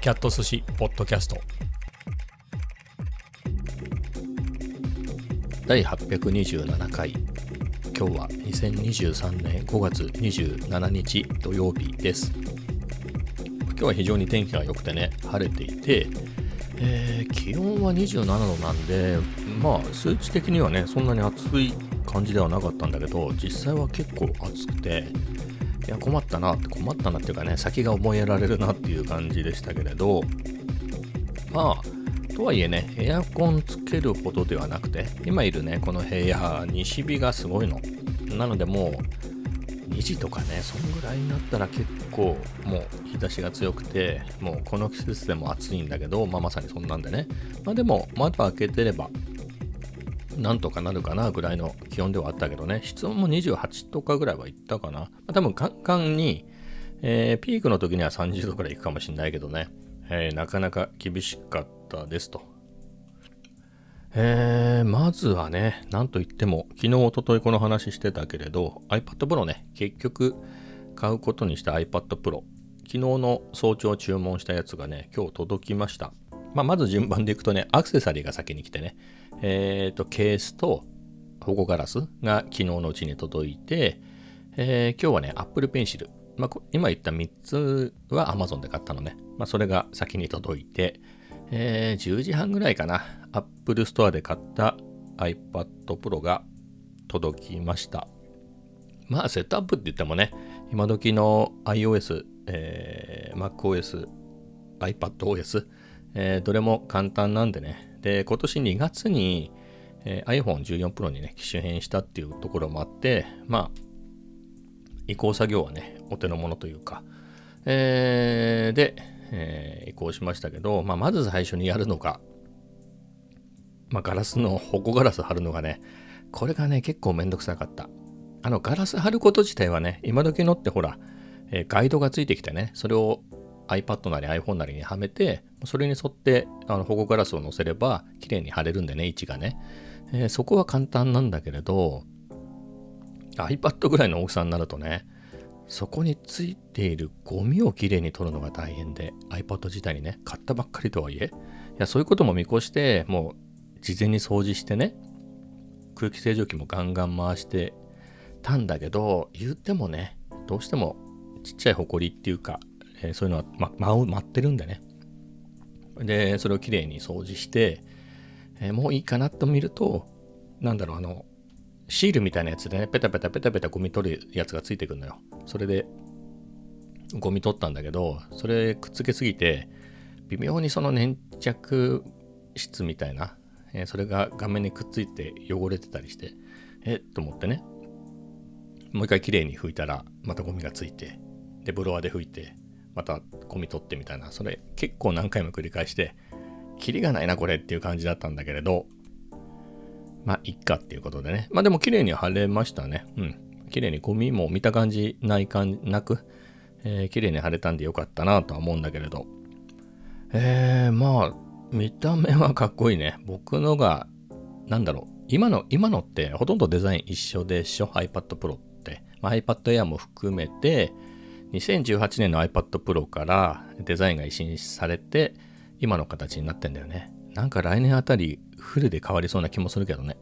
キャット寿司ポッドキャスト。第827回。今日は2023年5月27日土曜日です。今日は非常に天気が良くてね晴れていて、えー、気温は27度なんでまあ数値的にはねそんなに暑い感じではなかったんだけど実際は結構暑くていや困ったなって困ったなっていうかね先が思いやられるなっていう感じでしたけれどまあとはいえねエアコンつけるほどではなくて今いるねこの部屋西日がすごいの。なのでもう2時とかねそんぐらいになったら結構もう日差しが強くてもうこの季節でも暑いんだけど、まあ、まさにそんなんでね。まあでも窓開けてればなんとかなるかなぐらいの気温ではあったけどね、室温も28とかぐらいはいったかな。まあ、多分、カンカンに、えー、ピークの時には30度くらいいくかもしれないけどね、えー、なかなか厳しかったですと。えー、まずはね、なんといっても、昨日、おとといこの話してたけれど、iPad Pro ね、結局買うことにした iPad Pro。昨日の早朝注文したやつがね、今日届きました。まあ、まず順番でいくとね、アクセサリーが先に来てね、えっ、ー、と、ケースと保護ガラスが昨日のうちに届いて、えー、今日はね、Apple Pencil。まあ、今言った3つは Amazon で買ったのね。まあ、それが先に届いて、えー、10時半ぐらいかな。Apple Store で買った iPad Pro が届きました。まあ、セットアップって言ってもね、今時の iOS、えー、MacOS、iPadOS、えー、どれも簡単なんでね、で、今年2月に、えー、iPhone14 Pro にね、機種変したっていうところもあって、まあ、移行作業はね、お手の物というか、えー、で、えー、移行しましたけど、まあ、まず最初にやるのが、まあ、ガラスの、保護ガラス貼るのがね、これがね、結構めんどくさかった。あの、ガラス貼ること自体はね、今時のってほら、えー、ガイドがついてきてね、それを iPad なり iPhone なりにはめて、それに沿ってあの保護ガラスを載せれば綺麗に貼れるんでね、位置がね。えー、そこは簡単なんだけれど、iPad ぐらいの大きさになるとね、そこについているゴミをきれいに取るのが大変で、iPad 自体にね、買ったばっかりとはいえ、いや、そういうことも見越して、もう事前に掃除してね、空気清浄機もガンガン回してたんだけど、言ってもね、どうしてもちっちゃいホコリっていうか、えー、そういうのは、ま、舞舞ってるんでね。で、それをきれいに掃除して、えー、もういいかなと見ると、なんだろう、あの、シールみたいなやつでね、ペタペタペタペタゴミ取るやつがついてくるのよ。それで、ゴミ取ったんだけど、それくっつけすぎて、微妙にその粘着質みたいな、えー、それが画面にくっついて汚れてたりして、えっと思ってね、もう一回きれいに拭いたら、またゴミがついて、で、ブロワーで拭いて、またゴミ取ってみたいな、それ結構何回も繰り返して、キリがないなこれっていう感じだったんだけれど、まあ、いっかっていうことでね。まあでも綺麗に貼れましたね。うん。綺麗にゴミも見た感じない感じなく、えー、綺麗に貼れたんでよかったなとは思うんだけれど。えー、まあ、見た目はかっこいいね。僕のが、なんだろう。今の、今のってほとんどデザイン一緒でしょ ?iPad Pro って。まあ、iPad Air も含めて、2018年の iPad Pro からデザインが一新されて、今の形になってんだよね。なんか来年あたりフルで変わりそうな気もするけどね。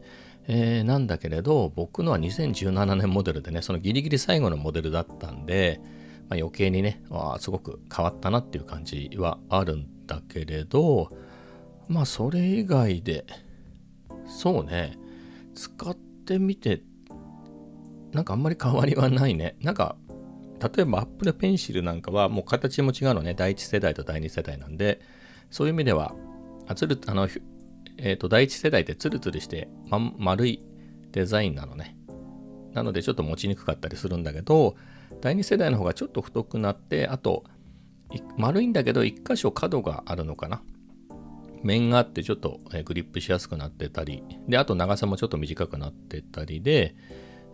えー、なんだけれど、僕のは2017年モデルでね、そのギリギリ最後のモデルだったんで、まあ、余計にね、あすごく変わったなっていう感じはあるんだけれど、まあそれ以外で、そうね、使ってみて、なんかあんまり変わりはないね。なんか例えば Apple Pencil なんかはもう形も違うのね、第1世代と第2世代なんで、そういう意味では、あつるあのえーと、第1世代ってツルツルして、ま、丸いデザインなのね。なのでちょっと持ちにくかったりするんだけど、第2世代の方がちょっと太くなって、あと、丸いんだけど、1箇所角があるのかな。面があってちょっとグリップしやすくなってたり、で、あと長さもちょっと短くなってたりで、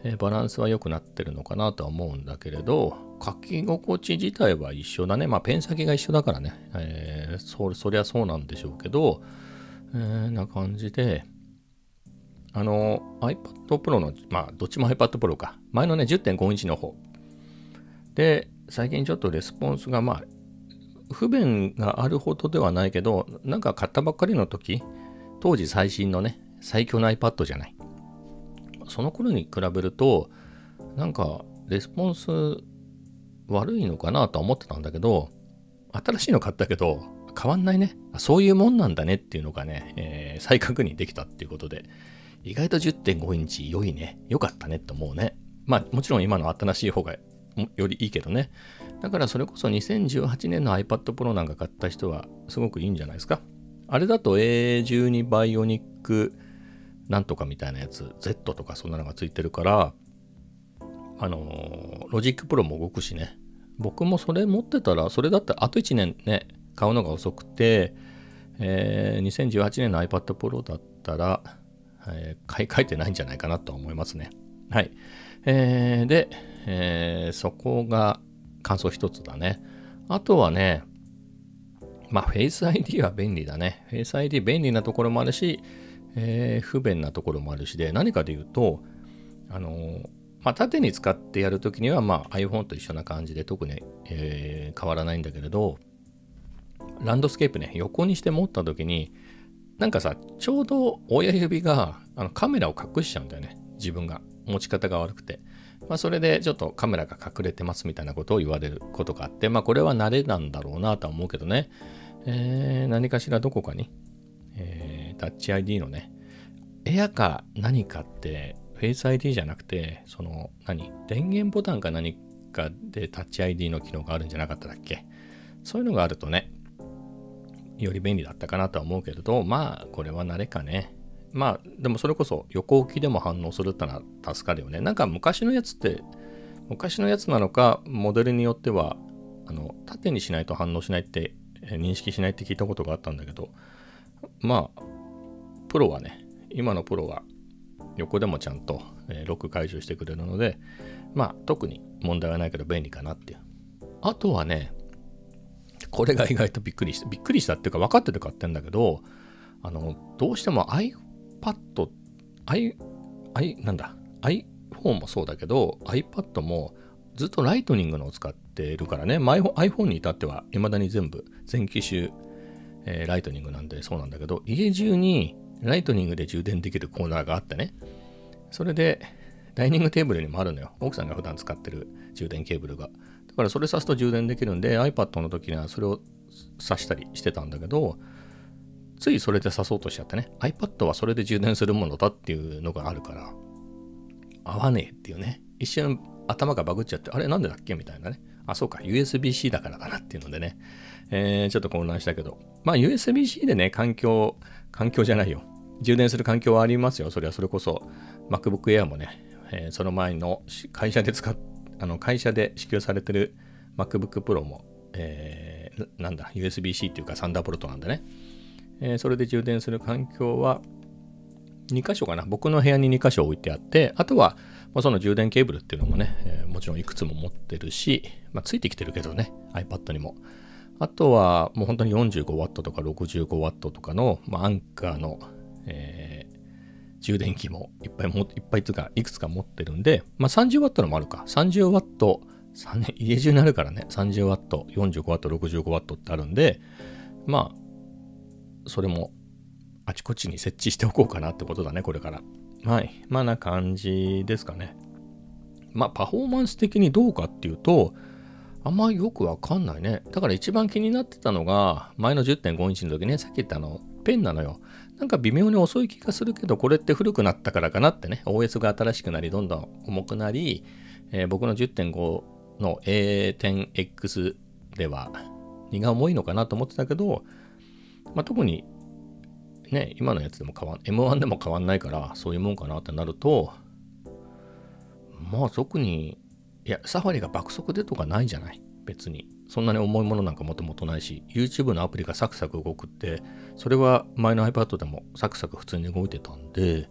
えバランスは良くなってるのかなとは思うんだけれど、書き心地自体は一緒だね。まあ、ペン先が一緒だからね。えー、そそりゃそうなんでしょうけど、えー、な感じで、あの、iPad Pro の、まあ、どっちも iPad Pro か。前のね、10.5インチの方。で、最近ちょっとレスポンスが、まあ、不便があるほどではないけど、なんか買ったばっかりの時、当時最新のね、最強の iPad じゃない。その頃に比べると、なんかレスポンス悪いのかなとは思ってたんだけど、新しいの買ったけど、変わんないね。そういうもんなんだねっていうのがね、えー、再確認できたっていうことで、意外と10.5インチ良いね。良かったねって思うね。まあもちろん今の新しい方がよりいいけどね。だからそれこそ2018年の iPad Pro なんか買った人はすごくいいんじゃないですか。あれだと A12 バイオニックなんとかみたいなやつ、Z とかそんなのがついてるから、あの、 Logic Pro も動くしね。僕もそれ持ってたら、それだったらあと1年ね、買うのが遅くて、えー、2018年の iPad Pro だったら、えー、買い替えてないんじゃないかなと思いますね。はい。えー、で、えー、そこが感想一つだね。あとはね、まあ、Face ID は便利だね。Face ID 便利なところもあるし、えー、不便なところもあるしで、何かで言うと、あの、まあ、縦に使ってやるときには、まあ、iPhone と一緒な感じで特に、えー、変わらないんだけれど、ランドスケープね、横にして持ったときに、なんかさ、ちょうど親指があのカメラを隠しちゃうんだよね。自分が。持ち方が悪くて。まあ、それでちょっとカメラが隠れてますみたいなことを言われることがあって、まあ、これは慣れなんだろうなとは思うけどね。えー、何かしらどこかに、えー、タッチ ID のね、エアか何かって、フェイス ID じゃなくて、その、何？電源ボタンか何かでタッチ ID の機能があるんじゃなかったっけ？そういうのがあるとね、より便利だったかなとは思うけれど、まあ、これは慣れかね。まあ、でもそれこそ横置きでも反応するってのは助かるよね。なんか昔のやつって、昔のやつなのか、モデルによっては、あの、縦にしないと反応しないって、認識しないって聞いたことがあったんだけど、まあ、プロはね、今のプロは横でもちゃんと、えー、ロック解除してくれるので、まあ、特に問題はないけど便利かなっていう。あとはね、これが意外とびっくりした。びっくりしたっていうか分かってて買ってんだけど、あの、どうしても iPad、i、i、なんだ、iPhone もそうだけど、iPad もずっとライトニングのを使っているからね、iPhone に至っては未だに全部、全機種、えー、ライトニングなんでそうなんだけど、家中にライトニングで充電できるコーナーがあってね、それで、ダイニングテーブルにもあるのよ。奥さんが普段使ってる充電ケーブルが。だからそれ挿すと充電できるんで iPad の時にはそれを挿したりしてたんだけどついそれで挿そうとしちゃってね。iPad はそれで充電するものだっていうのがあるから合わねえっていうね。一瞬頭がバグっちゃってあれなんでだっけみたいなね。あそうか。USB-C だからだなっていうのでね、えー、ちょっと混乱したけど。まあ USB-C でね環境環境じゃないよ。充電する環境はありますよそれはそれこそ MacBook Air もね、えー、その前の会社で使っあの会社で支給されてる MacBook Pro も、えー、なんだ、USB-C っていうかサンダーボルトなんでね、えー、それで充電する環境は2箇所かな。僕の部屋に2箇所置いてあって、あとは、まあ、その充電ケーブルっていうのもね、えー、もちろんいくつも持ってるし、まあ、ついてきてるけどね、iPad にも。あとは、もう本当に 45W とか 65W とかの、まあ、アンカーの、え充電器もいっぱいも、いっぱいつか、いくつか持ってるんで、まあ 30W のもあるか。30W、家中になるからね、30W、45W、65W ってあるんで、まあ、それもあちこちに設置しておこうかなってことだね、これから。はい。まあな感じですかね。まあパフォーマンス的にどうかっていうと、あんまよくわかんないね。だから一番気になってたのが、前の10.5インチの時ね、さっき言ったあの、ペンなのよ。なんか微妙に遅い気がするけど、これって古くなったからかなってね、OS が新しくなり、どんどん重くなり、えー、僕の10.5の A10X では荷が重いのかなと思ってたけど、まあ、特にね、今のやつでも変わん、M1 でも変わんないから、そういうもんかなってなると、まあ特に、いや、サファリが爆速でとかないじゃない？別に。そんなに重いものなんかもともとないし、YouTube のアプリがサクサク動くって、それは前の iPad でもサクサク普通に動いてたんで、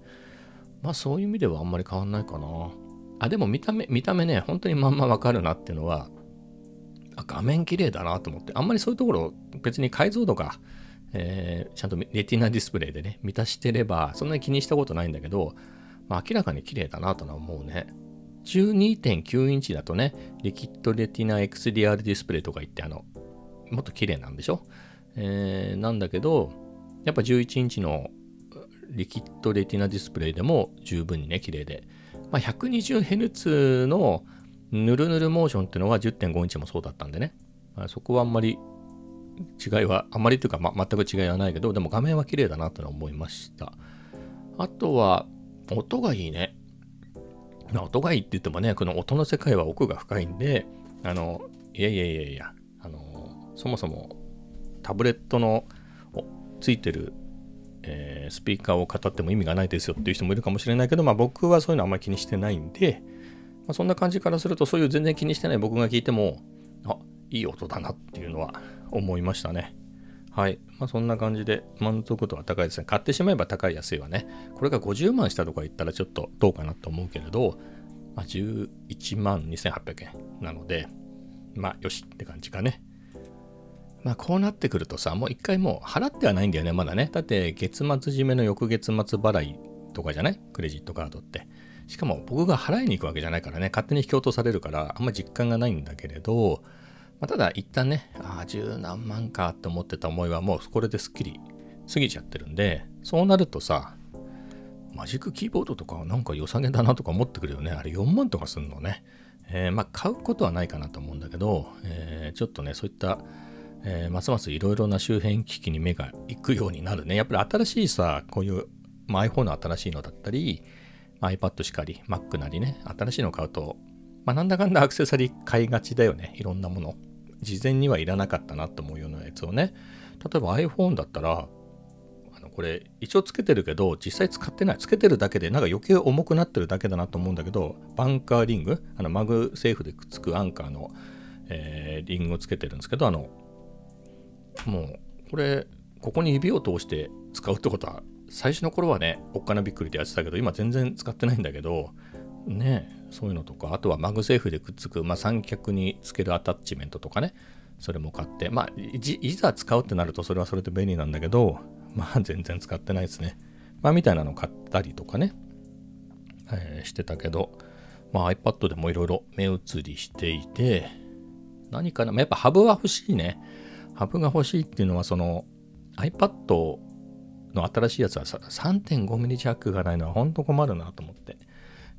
まあそういう意味ではあんまり変わんないかな。あ、でも見た目、見た目ね、本当にまんまわかるなっていうのは、画面綺麗だなと思って、あんまりそういうところ別に解像度が、えー、ちゃんとレティナディスプレイでね、満たしてれば、そんなに気にしたことないんだけど、まあ明らかに綺麗だなとは思うね。12.9インチだとね、リキッドレティナ XDR ディスプレイとか言って、あの、もっと綺麗なんでしょ、えー、なんだけど、やっぱ11インチのリキッドレティナディスプレイでも十分にね、綺麗で。まあ、120Hz のヌルヌルモーションっていうのは10.5インチもそうだったんでね。まあ、そこはあんまり違いは、あんまりというか、ま、全く違いはないけど、でも画面は綺麗だなと思いました。あとは、音がいいね。まあ、音がいいって言ってもね、この音の世界は奥が深いんで、あの、いやいやいやいや、あの、そもそもタブレットのついてる、えー、スピーカーを語っても意味がないですよっていう人もいるかもしれないけど、まあ僕はそういうのあんまり気にしてないんで、まあ、そんな感じからすると、そういう全然気にしてない僕が聞いても、あ、いい音だなっていうのは思いましたね。はい。まあ、そんな感じで満足度は高いですね。買ってしまえば高い安いはね。これが50万したとか言ったらちょっとどうかなと思うけれど、まあ、11万2800円なので、まあ、よしって感じかね。まあ、こうなってくるとさ、もう一回もう払ってはないんだよね、まだね。だって、月末締めの翌月末払いとかじゃない？クレジットカードって。しかも僕が払いに行くわけじゃないからね、勝手に引き落とされるから、あんま実感がないんだけれど、まあ、ただ一旦ね、ああ、十何万かって思ってた思いはもうこれですっきり過ぎちゃってるんで、そうなるとさ、マジックキーボードとかなんか良さげだなとか思ってくるよね。あれ4万とかすんのね。えー、まあ買うことはないかなと思うんだけど、えー、ちょっとね、そういった、えー、ますますいろいろな周辺機器に目が行くようになるね。やっぱり新しいさ、こういう、まあ、iPhone の新しいのだったり、iPad しかり、Mac なりね、新しいの買うと、まあ、なんだかんだアクセサリー買いがちだよね。いろんなもの。事前にはいらなかったなと思うようなやつをね例えば iPhone だったらあのこれ一応つけてるけど実際使ってないつけてるだけでなんか余計重くなってるだけだなと思うんだけどバンカーリングあのマグセーフでくっつくアンカーの、えー、リングをつけてるんですけどあのもうこれここに指を通して使うってことは最初の頃はねおっかなびっくりでやってたけど今全然使ってないんだけどねそういうのとか、あとはマグセーフでくっつく、まあ、三脚につけるアタッチメントとかね、それも買って、まあい、ざ使うってなるとそれはそれで便利なんだけど、まあ 全然使ってないですね。まあみたいなの買ったりとかね、えー、してたけど、まあ iPad でもいろいろ目移りしていて、何かな、まあ、やっぱハブは欲しいね。ハブが欲しいっていうのはその iPad の新しいやつは 3.5mm ジャックがないのは本当困るなと思って。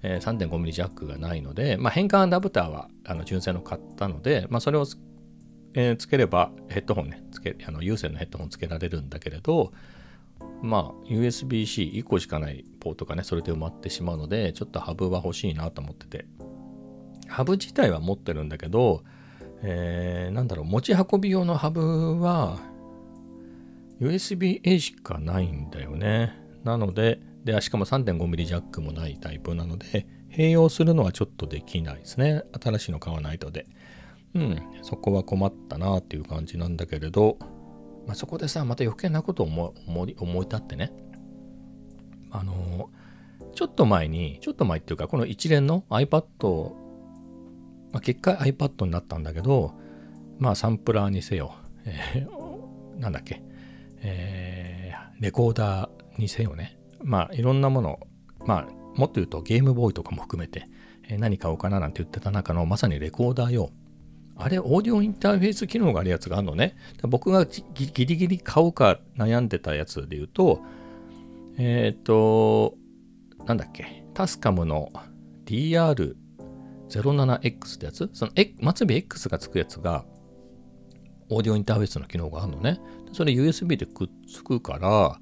え、3.5mm ジャックがないので、まあ、変換アダプターはあの純正の買ったので、まあ、それをつ,、えー、つければヘッドホンねつけあの有線のヘッドホンつけられるんだけれどまあ USB-C1 個しかないポートがねそれで埋まってしまうのでちょっとハブは欲しいなと思ってて。ハブ自体は持ってるんだけど、えー、なんだろう持ち運び用のハブは USB-A しかないんだよね。なのでで、しかも 3.5mm ジャックもないタイプなので、併用するのはちょっとできないですね。新しいの買わないとで。うん、そこは困ったなっていう感じなんだけれど、まあ、そこでさ、また余計なことを思い思い立ってね、あのちょっと前に、ちょっと前っていうか、この一連の iPad、まあ、結果 iPad になったんだけど、まあサンプラーにせよ、えー、なんだっけ、えー、レコーダーにせよね、まあいろんなもの、まあもっと言うとゲームボーイとかも含めて、えー、何買おうかななんて言ってた中のまさにレコーダー用。あれ、オーディオインターフェース機能があるやつがあるのね。僕がギリギリ買おうか悩んでたやつで言うと、えっ、ー、と、なんだっけ、タスカムの DR07X ってやつ？その、末尾 X がつくやつが、オーディオインターフェースの機能があるのね。それ USB でくっつくから、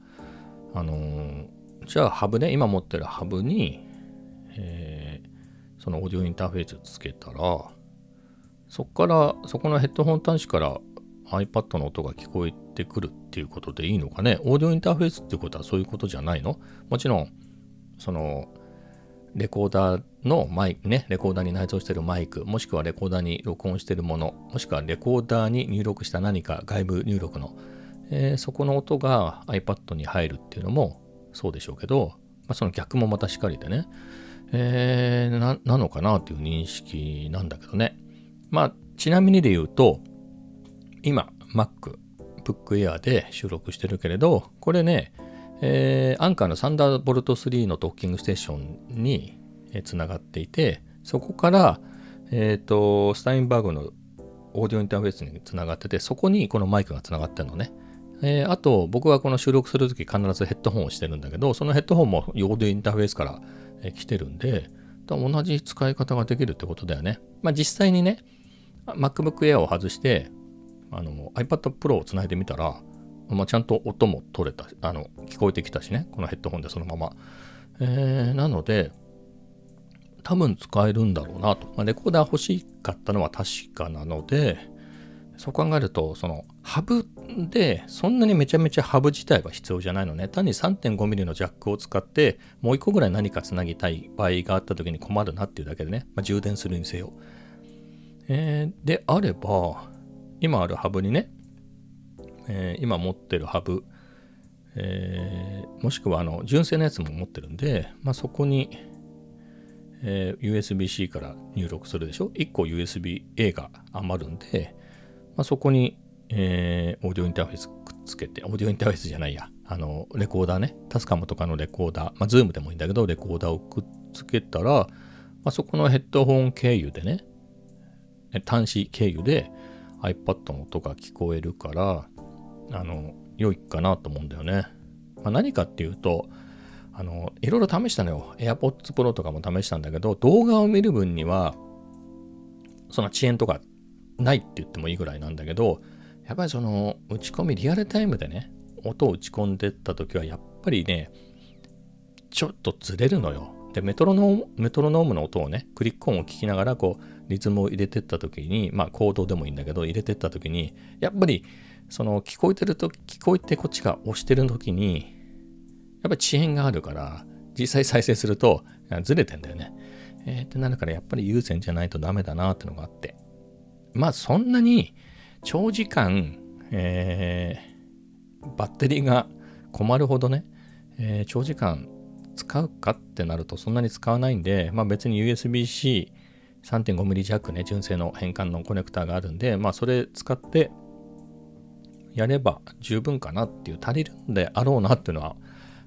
あのー、じゃあハブね、今持ってるハブに、えー、そのオーディオインターフェースつけたら、そこから、そこのヘッドホン端子から iPad の音が聞こえてくるっていうことでいいのかね？オーディオインターフェースっていうことはそういうことじゃないの？もちろん、その、レコーダーのマイクね、レコーダーに内蔵しているマイク、もしくはレコーダーに録音しているもの、もしくはレコーダーに入力した何か外部入力の、えー、そこの音が iPad に入るっていうのもそうでしょうけど、まあ、その逆もまたしかりでね、えー、ななのかなという認識なんだけどね。まあ、ちなみにで言うと、今、Mac、Book Air で収録してるけれど、これね、えー、アンカーのサンダーボルト3のドッキングステーションにつながっていて、そこから、えっ、ー、と、スタインバーグのオーディオインターフェースにつながってて、そこにこのマイクがつながってるのね。えー、あと、僕はこの収録するとき必ずヘッドホンをしてるんだけど、そのヘッドホンもオーディオインターフェースから、え来てるんで、同じ使い方ができるってことだよね。まあ実際にね、MacBook Air を外して、あの iPad Pro をつないでみたら、まあ、ちゃんと音も取れた、あの、聞こえてきたしね、このヘッドホンでそのまま。えー、なので、多分使えるんだろうなと。まあ、レコーダー欲しかったのは確かなので、そう考えると、そのハブで、そんなにめちゃめちゃハブ自体は必要じゃないのね。単に 3.5mm のジャックを使って、もう一個ぐらい何かつなぎたい場合があった時に困るなっていうだけでね、まあ、充電するにせよ。えー、であれば、今あるハブにね、えー、今持ってるハブ、えー、もしくはあの純正のやつも持ってるんで、まあ、そこに、えー、USB-C から入力するでしょ ?1 個 USB-A が余るんで、まあ、そこに、えー、オーディオインターフェースくっつけて、オーディオインターフェースじゃないや、あの、レコーダーね、タスカムとかのレコーダー、まあ、ズームでもいいんだけど、レコーダーをくっつけたら、まあ、そこのヘッドホン経由でね、端子経由で iPad の音が聞こえるから、あの、良いかなと思うんだよね。まあ、何かっていうと、あの、いろいろ試したのよ。AirPods Pro とかも試したんだけど、動画を見る分には、その遅延とかないって言ってもいいぐらいなんだけど、やっぱりその打ち込みリアルタイムでね、音を打ち込んでった時はやっぱりね、ちょっとずれるのよ。で、メトロノーム、メトロノームの音をね、クリック音を聞きながらこう、リズムを入れてった時に、まあ、コードでもいいんだけど、入れてった時に、やっぱり、その、聞こえてると、聞こえてこっちが押してる時に、やっぱり遅延があるから、実際再生すると、ずれてんだよね。えー、ってなるから、やっぱり優先じゃないとダメだなってのがあって。まあ、そんなに、長時間、えー、バッテリーが困るほどね、えー、長時間使うかってなるとそんなに使わないんで、まあ別に USB-C 3.5mm 弱ね、純正の変換のコネクターがあるんで、まあそれ使ってやれば十分かなっていう足りるんであろうなっていうのは、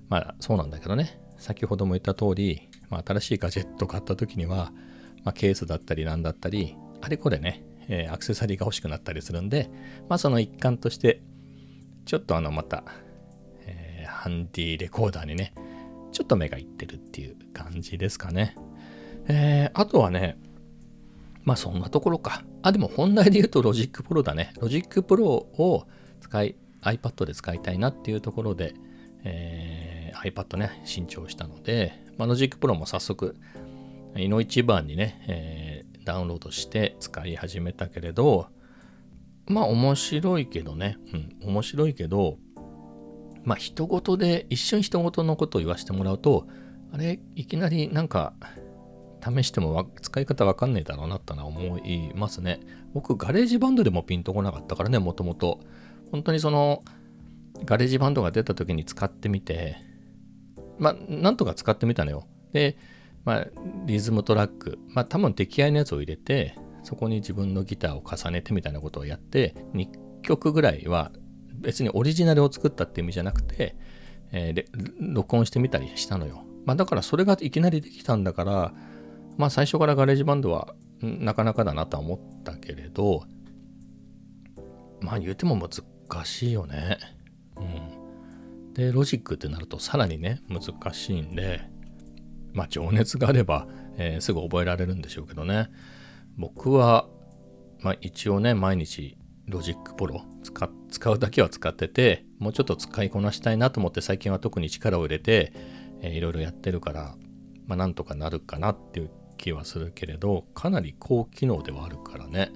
まあそうなんだけどね。先ほども言った通り、まあ、新しいガジェット買った時には、まあ、ケースだったりなんだったり、あれこれね、えー、アクセサリーが欲しくなったりするんで、まあその一環として、ちょっとあのまた、えー、ハンディレコーダーにね、ちょっと目がいってるっていう感じですかね。えー、あとはね、まあそんなところか。あ、でも本題で言うとロジックプロだね。ロジックプロを使い、iPad で使いたいなっていうところで、えー、iPad ね、新調したので、まあ、ロジックプロも早速、いの一番にね、え、ダウンロードして使い始めたけれど、まあ面白いけどね、うん、面白いけど、まあ人事で、一瞬人事のことを言わせてもらうと、あれ、いきなりなんか試しても使い方わかんねえだろうなってのは思いますね。僕、ガレージバンドでもピンとこなかったからね、もともと。本当にその、ガレージバンドが出た時に使ってみて、まあ、なんとか使ってみたのよ。で、まあ、リズムトラック、まあ、多分出来合いのやつを入れて、そこに自分のギターを重ねてみたいなことをやって、2曲ぐらいは別にオリジナルを作ったって意味じゃなくて、えー、録音してみたりしたのよ。まあ、だからそれがいきなりできたんだから、まあ最初からガレージバンドはなかなかだなとは思ったけれど、まあ言うても難しいよね。うん。で、ロジックってなるとさらにね、難しいんで、まあ情熱があれば、えー、すぐ覚えられるんでしょうけどね。僕は、まあ一応ね、毎日ロジックプロ使使うだけは使ってて、もうちょっと使いこなしたいなと思って最近は特に力を入れて、えー、いろいろやってるから、まあなんとかなるかなっていう気はするけれどかなり高機能ではあるからね、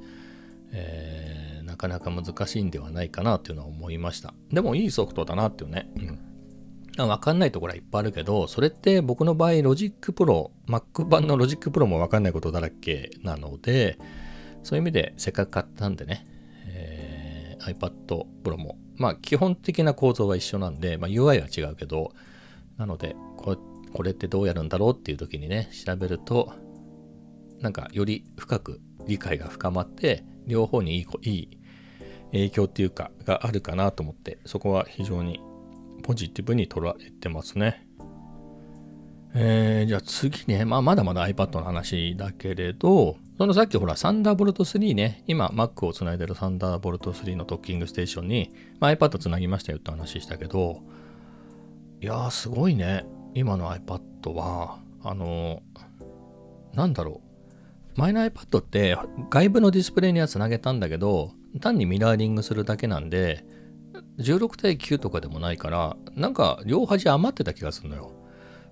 えー、なかなか難しいんではないかなというのは思いました。でもいいソフトだなっていうね、うん、分かんないところはいっぱいあるけどそれって僕の場合ロジックプロ Mac 版のロジックプロも分かんないことだらけなのでそういう意味でせっかく買ったんでね、えー、iPad Pro も。まあ基本的な構造は一緒なんで、まあ、UI は違うけどなのでここれってどうやるんだろうっていう時にね調べるとなんかより深く理解が深まって両方にいいいい影響っていうかがあるかなと思ってそこは非常にポジティブに捉えてますね。えー、じゃあ次ね、まあ、まだまだ iPad の話だけれど、そのさっきほら、サンダーボルト3ね、今 Mac をつないでるサンダーボルト3のドッキングステーションに、まあ、iPad つなぎましたよって話したけど、いやーすごいね。今の iPad は、あのー、なんだろう。前の iPad って外部のディスプレイにはつなげたんだけど、単にミラーリングするだけなんで、16対9とかでもないから、なんか両端余ってた気がするのよ。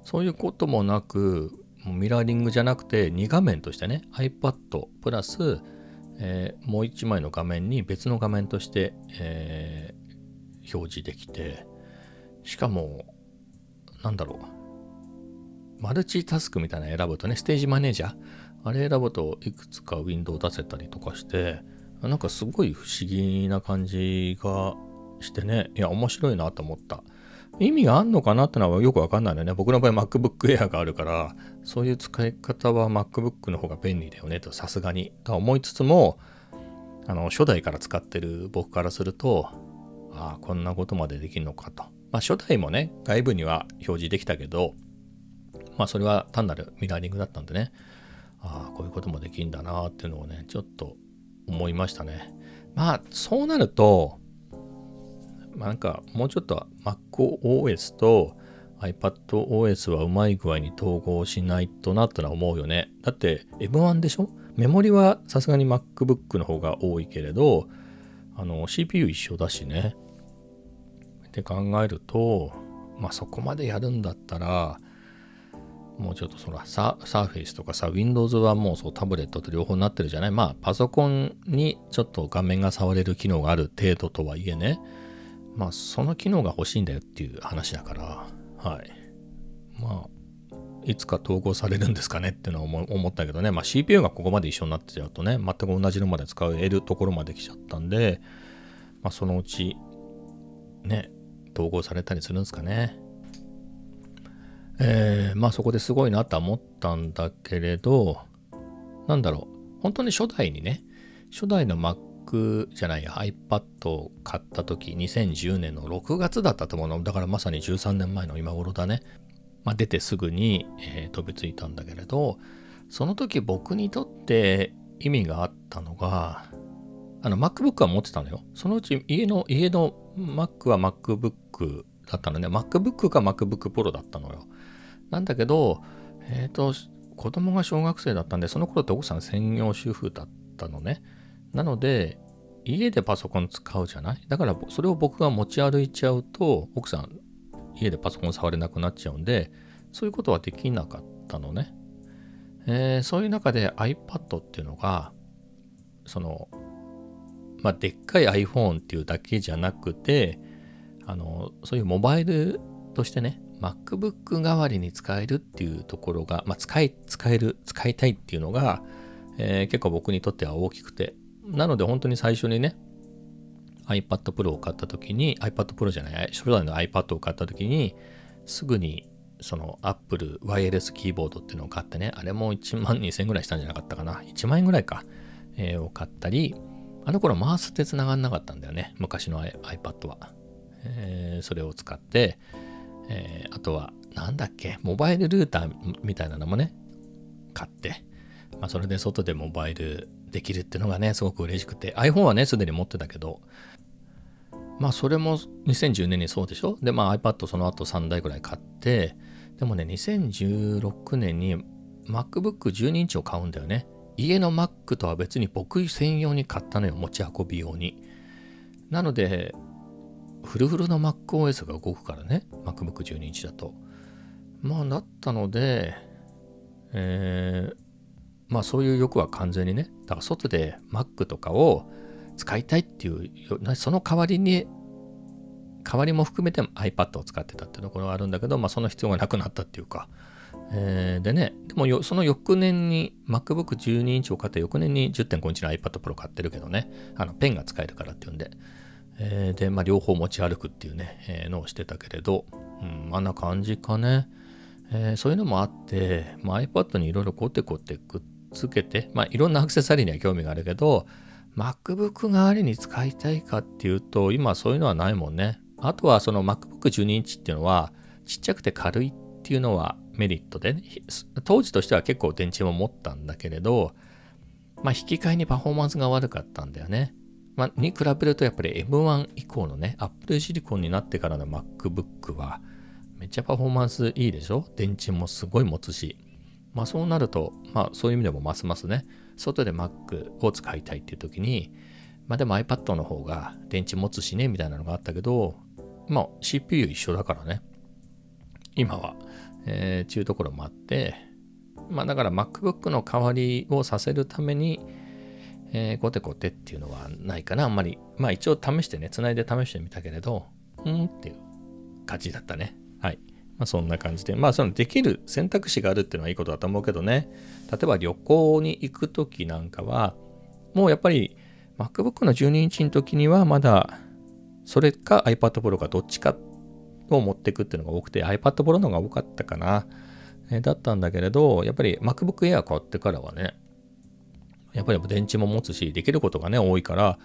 そういうこともなく、ミラーリングじゃなくて2画面としてね iPad プラス、えー、もう1枚の画面に別の画面として、えー、表示できてしかもなんだろうマルチタスクみたいなの選ぶとねステージマネージャーあれ選ぶといくつかウィンドウ出せたりとかしてなんかすごい不思議な感じがしてねいや面白いなと思った意味があんのかなってのはよくわかんないよね。僕の場合 MacBook Air があるから、そういう使い方は MacBook の方が便利だよねと、さすがに。と思いつつも、あの、初代から使ってる僕からすると、ああ、こんなことまでできるのかと。まあ、初代もね、外部には表示できたけど、まあ、それは単なるミラーリングだったんでね、ああ、こういうこともできるんだなっていうのをね、ちょっと思いましたね。まあ、そうなると、まなんかもうちょっと MacOS と iPadOS はうまい具合に統合しないとなってのは思うよね。だって M1 でしょ？メモリはさすがに MacBook の方が多いけれど、あの CPU 一緒だしね。って考えると、まあそこまでやるんだったら、もうちょっとそらサーフェイスとかさ、Windows はもうそうタブレットと両方になってるじゃない？まあパソコンにちょっと画面が触れる機能がある程度とはいえね、まあ、その機能が欲しいんだよっていう話だから、はい。まあ、いつか統合されるんですかねっていうのは思ったけどね、まあ、CPU がここまで一緒になってちゃうとね、全く同じのまで使えるところまで来ちゃったんで、まあ、そのうち、ね、統合されたりするんですかね。えー、まあそこですごいなとは思ったんだけれど、なんだろう、本当に初代にね、初代の Mac じゃないや iPad を買った時2010年の6月だったと思うの。だからまさに13年前の今頃だね、まあ、出てすぐに、えー、飛びついたんだけれどその時僕にとって意味があったのがあの MacBook は持ってたのよ。そのうち家の家の Mac は MacBook だったのね。MacBook か MacBook Pro だったのよ。なんだけどえっ、ー、と子供が小学生だったんでその頃って奥さん専業主婦だったのね。なので、家でパソコン使うじゃない？だからそれを僕が持ち歩いちゃうと、奥さん家でパソコン触れなくなっちゃうんで、そういうことはできなかったのね。えー、そういう中で iPad っていうのが、その、まあ、でっかい iPhone っていうだけじゃなくて、あの、そういうモバイルとしてね、MacBook 代わりに使えるっていうところが、まあ、使い、使える、使いたいっていうのが、えー、結構僕にとっては大きくて、なので本当に最初にね、iPad Pro を買った時に、iPad Pro じゃない、初代の iPad を買った時に、すぐにその Apple ワイヤレスキーボードっていうのを買ってね、あれも1万2000円ぐらいしたんじゃなかったかな。1万円ぐらいか、えー、を買ったり、あの頃マウスって繋がんなかったんだよね。昔の iPad は。えー、それを使って、えー、あとは、なんだっけ、モバイルルーターみたいなのもね、買って、まあ、それで外でモバイルできるっていうのがね、すごく嬉しくて、iPhone はね、すでに持ってたけど、まあそれも2010年にそうでしょ？で、まあ iPad その後3台ぐらい買って、でもね、2016年に MacBook 12インチを買うんだよね。家の Mac とは別に僕専用に買ったのよ、持ち運び用に。なので、フルフルの MacOS が動くからね、MacBook 12インチだと。まあ、だったので、えー、まあそういう欲は完全にね、だから外で Mac とかを使いたいっていう、その代わりに、代わりも含めて iPad を使ってたっていうところがあるんだけど、まあその必要がなくなったっていうか、えー、でね、でもその翌年に MacBook 12インチを買った翌年に10.5インチの iPad Pro 買ってるけどね、あのペンが使えるからっていうんで、えー、で、まあ両方持ち歩くっていうね、えー、のをしてたけれど、うん、あんな感じかね。えー、そういうのもあって、まあ、iPad にいろいろコテコテくっつけて、まあ、いろんなアクセサリーには興味があるけど、MacBook 代わりに使いたいかっていうと、今そういうのはないもんね。あとはその MacBook 12インチっていうのは、ちっちゃくて軽いっていうのはメリットで、ね、当時としては結構電池も持ったんだけれど、まあ、引き換えにパフォーマンスが悪かったんだよね。まあ、に比べるとやっぱり M1 以降のね、Apple Silicon になってからの MacBook は、めっちゃパフォーマンスいいでしょ？電池もすごい持つし。まあそうなると、まあそういう意味でもますますね、外で Mac を使いたいっていう時に、まあでも iPad の方が電池持つしね、みたいなのがあったけど、まあ CPU 一緒だからね。今は、えー、中ところもあって、まあだから MacBook の代わりをさせるために、えー、コテコテっていうのはないかな、あんまり。まあ一応試してね、つないで試してみたけれど、うんっていう感じだったね。はい。まあそんな感じで。まあそのできる選択肢があるっていうのはいいことだと思うけどね。例えば旅行に行くときなんかは、もうやっぱり MacBook の12インチの時にはまだそれか iPad Pro かどっちかを持っていくっていうのが多くて iPad Pro の方が多かったかな。えだったんだけれど、やっぱり MacBook Air 買ってからはね、やっぱり電池も持つし、できることがね、多いから、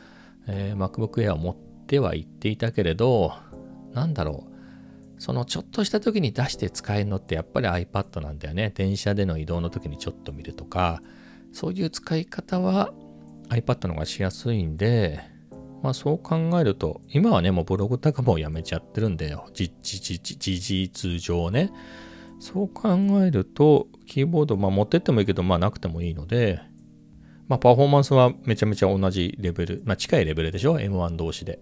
えー、MacBook Air を持ってはいっていたけれど、なんだろう。そのちょっとした時に出して使えるのってやっぱり iPad なんだよね。電車での移動の時にちょっと見るとか、そういう使い方は iPad の方がしやすいんで、まあそう考えると、今はね、もうブログとかもやめちゃってるんで、事実上ね。そう考えると、キーボード、まあ持ってってもいいけど、まあなくてもいいので、まあパフォーマンスはめちゃめちゃ同じレベル、まあ近いレベルでしょ ?M1 同士で。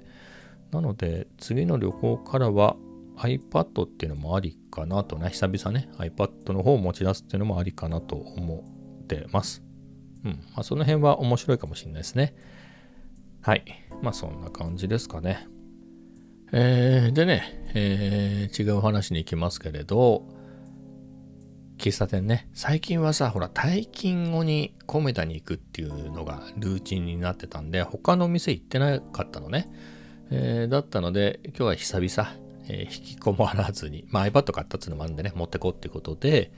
なので、次の旅行からは iPad っていうのもありかなとね、久々ね、iPad の方を持ち出すっていうのもありかなと思ってます。うん。まあ、その辺は面白いかもしれないですね。はい。まあ、そんな感じですかね。えー、でね、えー、違う話に行きますけれど、喫茶店ね。最近はさ、ほら、退勤後にコメダに行くっていうのがルーチンになってたんで、他の店行ってなかったのね。えー、だったので、今日は久々、えー、引きこもらずに、まあ、iPad 買ったっていうのもあるんでね、持ってこうってことで、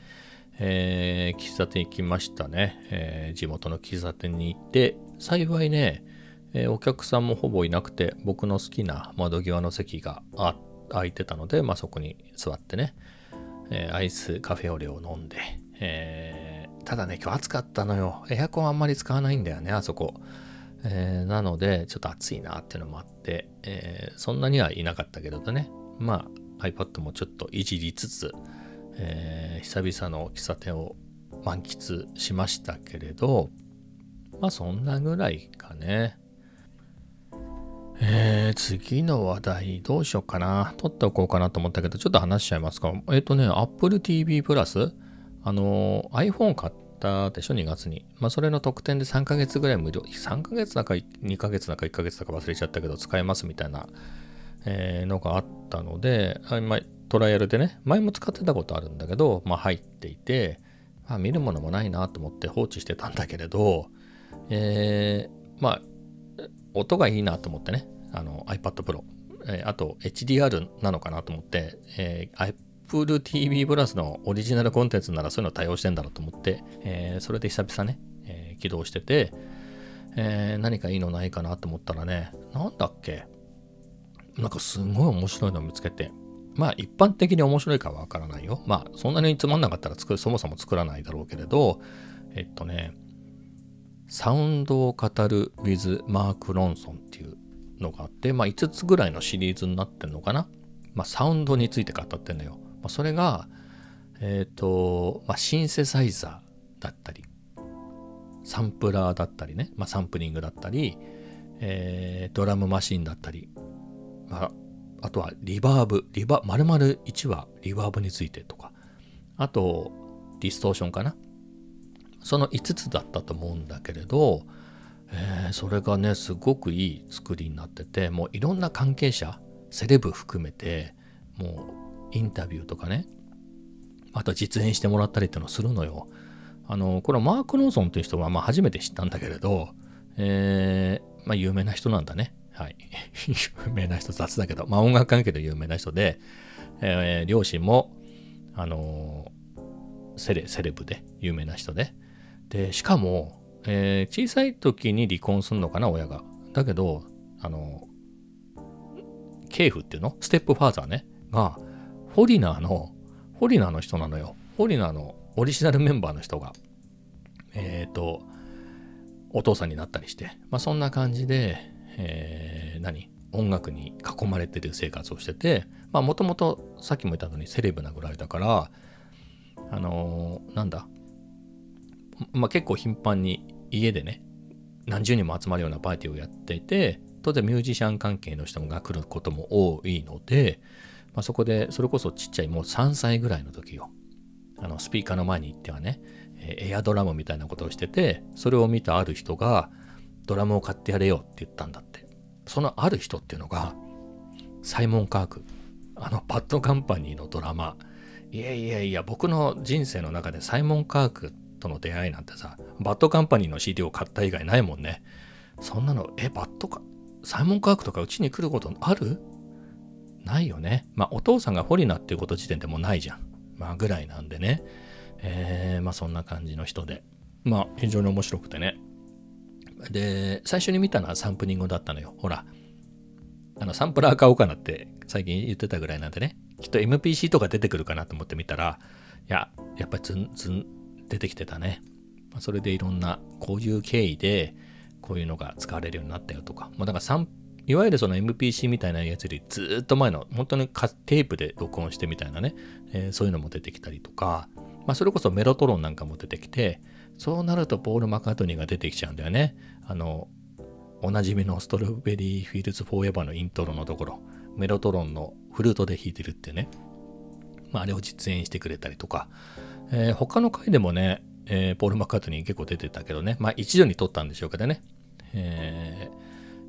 えー、喫茶店行きましたね、えー、地元の喫茶店に行って、幸いね、えーお客さんもほぼいなくて、僕の好きな窓際の席が空いてたので、まあ、そこに座ってね、えーアイスカフェオレを飲んで、えーただね、今日暑かったのよ。エアコンあんまり使わないんだよね、あそこ。えー、なので、ちょっと暑いなっていうのもあって、えー、そんなにはいなかったけれどね、まあ iPad もちょっといじりつつ、えー、久々の喫茶店を満喫しましたけれど、まあそんなぐらいかね。えー、次の話題どうしようかな。取っておこうかなと思ったけど、ちょっと話しちゃいますか。えっ、ー、とね、Apple TV プラス、あの iPhone 買ったでしょ、2月に。まあそれの特典で3ヶ月ぐらい無料、3ヶ月だか2ヶ月だか1ヶ月だか忘れちゃったけど、使えますみたいなえー、のがあったので、まあ、トライアルでね、前も使ってたことあるんだけど、まあ、入っていて、まあ、見るものもないなと思って放置してたんだけれど、えー、まあ、音がいいなと思ってね、あの iPad Pro、えー、あと HDR なのかなと思って、えー、Apple TV プラスのオリジナルコンテンツならそういうの対応してんだろうと思って、えー、それで久々ね、えー、起動してて、えー、何かいいのないかなと思ったらね、なんだっけなんかすごい面白いのを見つけて、まあ一般的に面白いかはわからないよ。まあそんなにつまんなかったら作る、そもそも作らないだろうけれど、えっとね、サウンドを語る with マーク・ロンソンっていうのがあって、まあ5つぐらいのシリーズになってんのかな。まあサウンドについて語ってんのよ。まあ、それが、えっ、ー、と、まあシンセサイザーだったり、サンプラーだったりね、まあサンプリングだったり、えー、ドラムマシンだったり、あ、あとはリバーブ、リバ、丸々1はリバーブについてとか、あと、ディストーションかな。その5つだったと思うんだけれど、えー、それがね、すごくいい作りになってて、もういろんな関係者、セレブ含めて、もうインタビューとかね、あと実演してもらったりっていうのをするのよ。あの、これマーク・ローソンっていう人はまあ初めて知ったんだけれど、えー、まあ有名な人なんだね。はい。有名な人、雑だけど、まあ音楽関係で有名な人で、えー、両親も、あのー、セレ、セレブで有名な人で、で、しかも、えー、小さい時に離婚するのかな、親が。だけど、あのー、系譜っていうの？ステップファーザーね、が、フォリナーの、フォリナーの人なのよ。フォリナーのオリジナルメンバーの人が、えっ、と、お父さんになったりして、まあ、そんな感じで、えー、何？音楽に囲まれてる生活をしててもともとさっきも言ったようにセレブなぐらいだからあのー、なんだ、まあ、結構頻繁に家でね何十人も集まるようなパーティーをやっていて当然ミュージシャン関係の人が来ることも多いので、まあ、そこでそれこそちっちゃいもう3歳ぐらいの時よ。あのスピーカーの前に行ってはねエアドラムみたいなことをしててそれを見たある人がドラムを買ってやれよって言ったんだって。そのある人っていうのがサイモン・カーク。あのバッドカンパニーのドラマ。いやいやいや僕の人生の中でサイモン・カークとの出会いなんてさバッドカンパニーの CD を買った以外ないもんね。そんなのえバッドか？サイモン・カークとかうちに来ることある？ないよね。まあお父さんがホリナっていうこと時点でもないじゃん。まあぐらいなんでね。えー、まあそんな感じの人で。まあ非常に面白くてね。で最初に見たのはサンプリングだったのよ。ほら。あのサンプラー買おうかなって最近言ってたぐらいなんでね。きっと MPC とか出てくるかなと思って見たらいややっぱりズンズン出てきてたね。それでいろんなこういう経緯でこういうのが使われるようになったよとか。もうだからサいわゆるその MPC みたいなやつよりずっと前の本当にテープで録音してみたいなね、えー、そういうのも出てきたりとか、まあ、それこそメロトロンなんかも出てきてそうなるとポール・マカートニーが出てきちゃうんだよね。あのおなじみのストロベリー・フィールズ・フォーエバーのイントロのところメロトロンのフルートで弾いてるってね、まあ、あれを実演してくれたりとか、えー、他の回でもね、えー、ポール・マカートニー結構出てたけどね。まあ一度に撮ったんでしょうけどね、え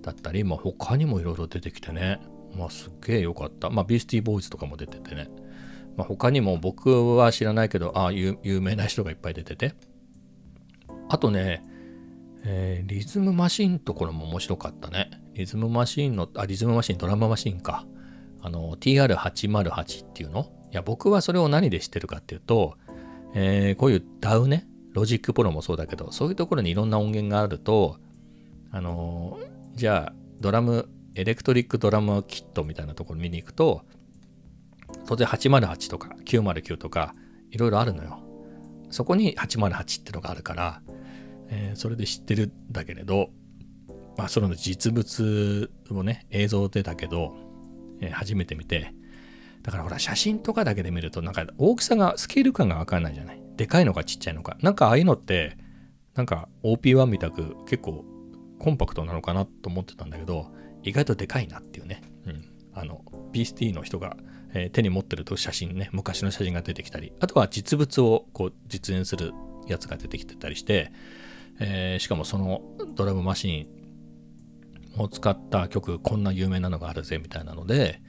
ー、だったり、まあ、他にもいろいろ出てきてね。まあすっげえよかった。まあビースティーボーイズとかも出ててね。まあ、他にも僕は知らないけど、ああ、有名な人がいっぱい出てて。あとね、えー、リズムマシンところも面白かったね。リズムマシンの、あ、リズムマシン、ドラママシンか。あの、TR808 っていうの？いや、僕はそれを何で知ってるかっていうと、えー、こういう DAW ね、ロジックプロもそうだけど、そういうところにいろんな音源があると、あのー、じゃあ、ドラム、エレクトリックドラムキットみたいなところ見に行くと、当然808とか909とかいろいろあるのよ。そこに808ってのがあるから、えー、それで知ってるんだけれど、まあ、その実物をね、映像でだけど、えー、初めて見て、だからほら、写真とかだけで見ると、なんか大きさが、スケール感がわかんないじゃない。でかいのかちっちゃいのか。なんかああいうのって、なんか OP1 みたく結構コンパクトなのかなと思ってたんだけど、意外とでかいなっていうね。うん。あの、PST の人がえー、手に持ってると写真ね、昔の写真が出てきたり、あとは実物をこう実演するやつが出てきてたりして、えー、しかもそのドラムマシンを使った曲、こんな有名なのがあるぜみたいなので、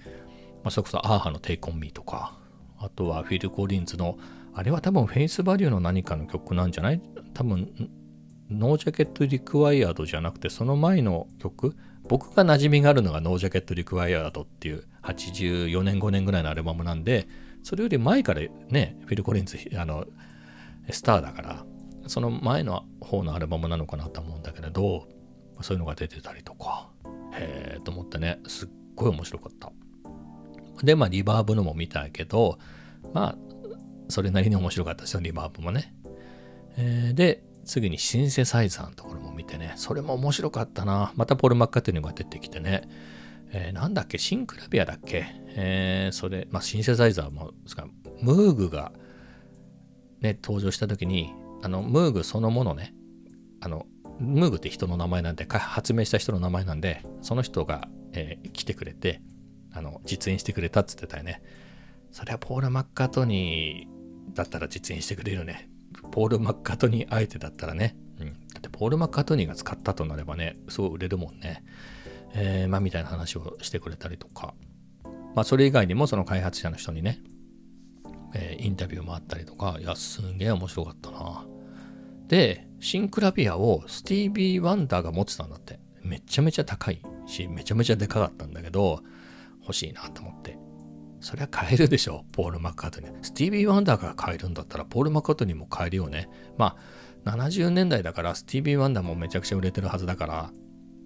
まあ、それこそアーハの Take On Me とか、あとはフィル・コリンズの、あれは多分フェイスバリューの何かの曲なんじゃない？多分、ノージャケット・リクワイアードじゃなくて、その前の曲？僕が馴染みがあるのがノージャケット・リクワイアードっていう84年5年ぐらいのアルバムなんでそれより前からねフィル・コリンズあのスターだからその前の方のアルバムなのかなと思うんだけれどそういうのが出てたりとか。へえと思ってね。すっごい面白かった。でまあリバーブのも見たけどまあそれなりに面白かったですよリバーブもね、えー、で次にシンセサイザーのところも見てね、それも面白かったな。またポール・マッカートニーが出てきてね、えー、なんだっけ、シンクラビアだっけ、えー、それ、まあ、シンセサイザーも、ムーグがね、登場した時に、あの、ムーグそのものね、あの、ムーグって人の名前なんで、発明した人の名前なんで、その人が、えー、来てくれて、あの、実演してくれたっつってたよね。それはポール・マッカートニーだったら実演してくれるね。ポール・マッカートニー相手だったらね、うん、だってポール・マッカートニーが使ったとなればね、すごい売れるもんね。えー、まあみたいな話をしてくれたりとか、まあそれ以外にもその開発者の人にね、えー、インタビューもあったりとか、いや、すんげえ面白かったな。で、シンクラビアをスティービー・ワンダーが持ってたんだって。めちゃめちゃ高いし、めちゃめちゃでかかったんだけど、欲しいなと思って。そりゃ買えるでしょ、ポール・マッカートニー。スティービー・ワンダーが買えるんだったら、ポール・マッカートニーも買えるよね。まあ、70年代だから、スティービー・ワンダーもめちゃくちゃ売れてるはずだから、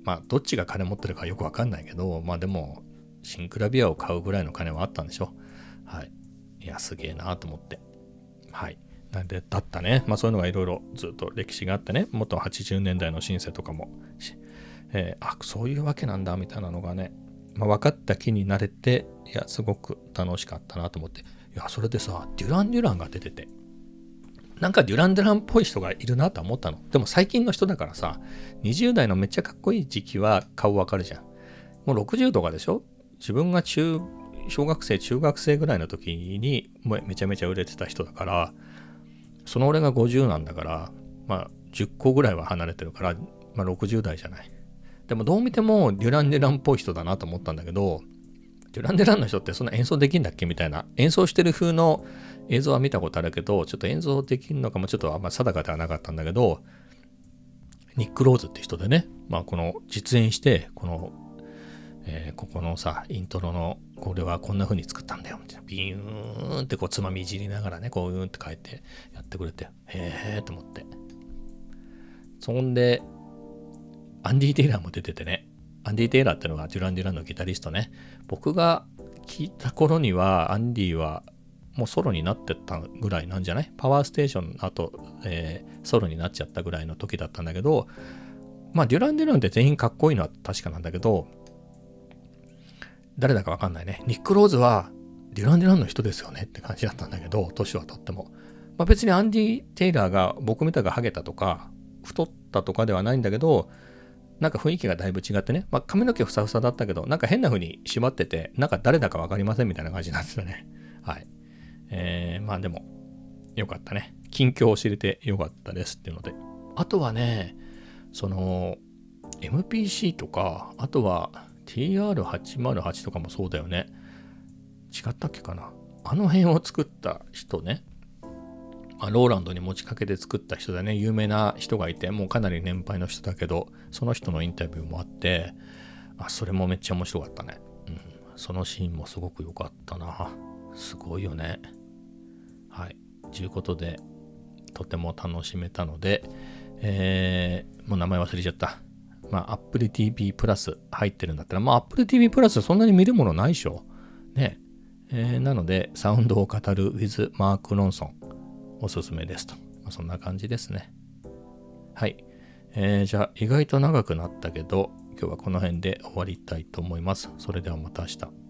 まあ、どっちが金持ってるかよくわかんないけど、まあでも、シンクラビアを買うぐらいの金はあったんでしょ。はい。いや、すげえなと思って。はい。なんでだったね。まあそういうのがいろいろずっと歴史があってね、元80年代のシンセとかも、えー、あ、そういうわけなんだみたいなのがね、まあ、分かった気になれて、いや、すごく楽しかったなと思って、いや、それでさ、デュラン・デュランが出てて、なんかデュラン・デュランっぽい人がいるなと思ったの。でも最近の人だからさ、20代のめっちゃかっこいい時期は顔わかるじゃん。もう60とかでしょ？自分が中、小学生、中学生ぐらいの時にめちゃめちゃ売れてた人だから、その俺が50なんだから、まあ10個ぐらいは離れてるから、まあ60代じゃない。でもどう見てもデュラン・デュランっぽい人だなと思ったんだけど、デュラン・デュランの人ってそんな演奏できんだっけみたいな。演奏してる風の映像は見たことあるけど、ちょっと演奏できるのかもちょっとあんま定かではなかったんだけど、ニック・ローズって人でね、まあこの実演して、この、えー、ここのさ、イントロの、これはこんな風に作ったんだよ、みたいな。ビューンってこうつまみいじりながらね、こういうって書いてやってくれて、へえーと思って。そんで、アンディ・テイラーも出ててね、アンディ・テイラーってのがデュラン・デュランのギタリストね、僕が聞いた頃には、アンディはもうソロになってたぐらいなんじゃない？パワーステーションの後、えー、ソロになっちゃったぐらいの時だったんだけど、まあデュラン・デュランって全員かっこいいのは確かなんだけど、誰だかわかんないね。ニック・ローズはデュラン・デュランの人ですよねって感じだったんだけど、年はとっても。まあ別にアンディ・テイラーが僕みたいがハゲたとか、太ったとかではないんだけど、なんか雰囲気がだいぶ違ってね、まあ、髪の毛ふさふさだったけど、なんか変な風に縛ってて、なんか誰だかわかりませんみたいな感じなんですよね。はい。えー、まあでも、よかったね。近況を知れてよかったですっていうので。あとはね、その、MPC とか、あとは TR808 とかもそうだよね。違ったっけかな？あの辺を作った人ね。まあ、ローランドに持ちかけて作った人だね。有名な人がいて、もうかなり年配の人だけど、その人のインタビューもあって、あ、それもめっちゃ面白かったね。うん。そのシーンもすごく良かったな。すごいよね。はい。ということで、とても楽しめたので、えー、もう名前忘れちゃった。まあ、Apple TV プラス入ってるんだったら、まあ、Apple TV プラスそんなに見るものないでしょ。ね。えー、なので、サウンドを語る with マーク・ロンソン、おすすめですと。まあ、そんな感じですね。はい。えー、じゃあ、意外と長くなったけど、今日はこの辺で終わりたいと思います。それではまた明日。